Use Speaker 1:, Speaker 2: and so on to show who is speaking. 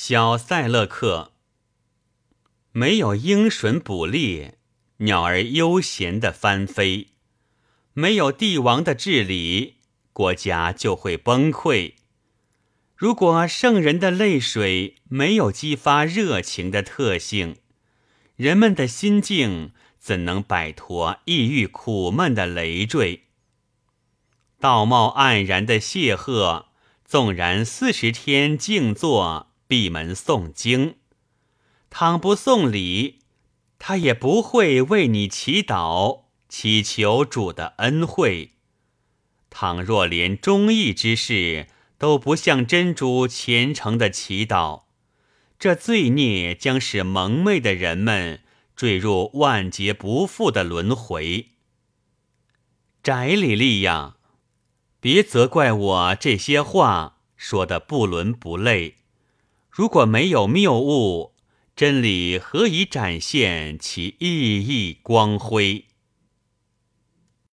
Speaker 1: 小塞勒克没有鹰隼捕猎，鸟儿悠闲的翻飞；没有帝王的治理，国家就会崩溃。如果圣人的泪水没有激发热情的特性，人们的心境怎能摆脱抑郁苦闷的累赘？道貌岸然的谢赫，纵然四十天静坐。闭门诵经，倘不送礼，他也不会为你祈祷，祈求主的恩惠。倘若连忠义之事都不向真主虔诚的祈祷，这罪孽将使蒙昧的人们坠入万劫不复的轮回。翟里利呀，别责怪我这些话说的不伦不类。如果没有谬误，真理何以展现其熠熠光辉？